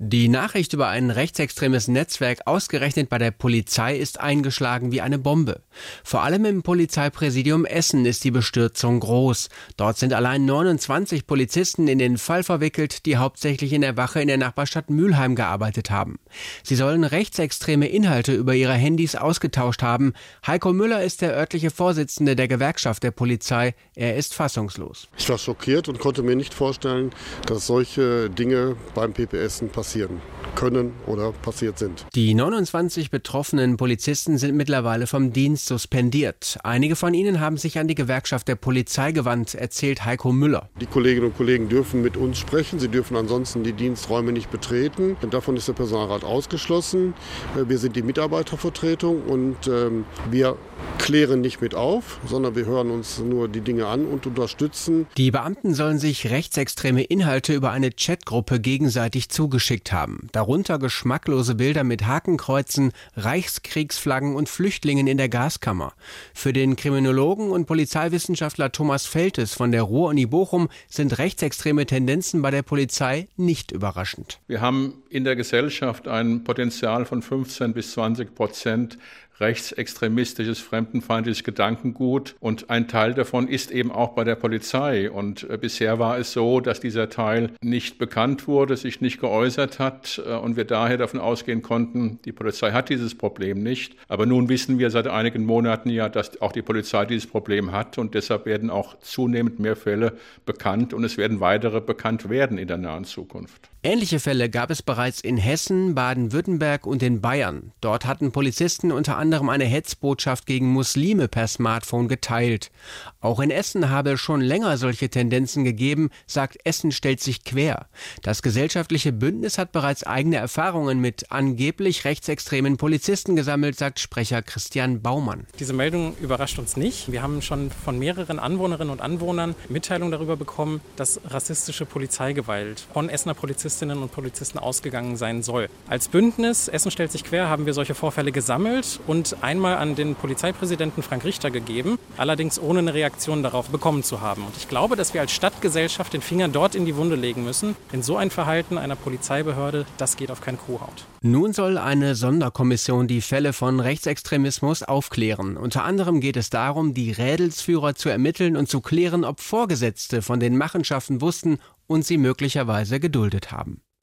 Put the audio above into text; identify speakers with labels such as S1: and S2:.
S1: Die Nachricht über ein rechtsextremes Netzwerk ausgerechnet bei der Polizei ist eingeschlagen wie eine Bombe. Vor allem im Polizeipräsidium Essen ist die Bestürzung groß. Dort sind allein 29 Polizisten in den Fall verwickelt, die hauptsächlich in der Wache in der Nachbarstadt Mülheim gearbeitet haben. Sie sollen rechtsextreme Inhalte über ihre Handys ausgetauscht haben. Heiko Müller ist der örtliche Vorsitzende der Gewerkschaft der Polizei. Er ist fassungslos.
S2: Ich war schockiert und konnte mir nicht vorstellen, dass solche Dinge beim PPS passieren passieren können oder passiert sind.
S1: Die 29 betroffenen Polizisten sind mittlerweile vom Dienst suspendiert. Einige von ihnen haben sich an die Gewerkschaft der Polizei gewandt, erzählt Heiko Müller.
S2: Die Kolleginnen und Kollegen dürfen mit uns sprechen. Sie dürfen ansonsten die Diensträume nicht betreten. Davon ist der Personalrat ausgeschlossen. Äh, wir sind die Mitarbeitervertretung und ähm, wir klären nicht mit auf, sondern wir hören uns nur die Dinge an und unterstützen.
S1: Die Beamten sollen sich rechtsextreme Inhalte über eine Chatgruppe gegenseitig zugeschickt haben. Darunter geschmacklose Bilder mit Hakenkreuzen, Reichskriegsflaggen und Flüchtlingen in der Gaskammer. Für den Kriminologen und Polizeiwissenschaftler Thomas Feltes von der Ruhr-Uni Bochum sind rechtsextreme Tendenzen bei der Polizei nicht überraschend.
S3: Wir haben in der Gesellschaft ein Potenzial von 15 bis 20 Prozent rechtsextremistisches, fremdenfeindliches Gedankengut. Und ein Teil davon ist eben auch bei der Polizei. Und äh, bisher war es so, dass dieser Teil nicht bekannt wurde, sich nicht geäußert hat äh, und wir daher davon ausgehen konnten, die Polizei hat dieses Problem nicht. Aber nun wissen wir seit einigen Monaten ja, dass auch die Polizei dieses Problem hat und deshalb werden auch zunehmend mehr Fälle bekannt und es werden weitere bekannt werden in der nahen Zukunft.
S1: Ähnliche Fälle gab es bereits in Hessen, Baden-Württemberg und in Bayern. Dort hatten Polizisten unter anderem eine Hetzbotschaft gegen Muslime per Smartphone geteilt. Auch in Essen habe es schon länger solche Tendenzen gegeben, sagt Essen stellt sich quer. Das gesellschaftliche Bündnis hat bereits eigene Erfahrungen mit angeblich rechtsextremen Polizisten gesammelt, sagt Sprecher Christian Baumann.
S4: Diese Meldung überrascht uns nicht. Wir haben schon von mehreren Anwohnerinnen und Anwohnern Mitteilungen darüber bekommen, dass rassistische Polizeigewalt von Essener Polizistinnen und Polizisten ausgegangen sein soll. Als Bündnis Essen stellt sich quer haben wir solche Vorfälle gesammelt und einmal an den Polizeipräsidenten Frank Richter gegeben, allerdings ohne eine Reaktion darauf bekommen zu haben. Und ich glaube, dass wir als Stadtgesellschaft den Finger dort in die Wunde legen müssen. Denn so ein Verhalten einer Polizeibehörde, das geht auf keine Kuhhaut.
S1: Nun soll eine Sonderkommission die Fälle von Rechtsextremismus aufklären. Unter anderem geht es darum, die Rädelsführer zu ermitteln und zu klären, ob Vorgesetzte von den Machenschaften wussten und sie möglicherweise geduldet haben.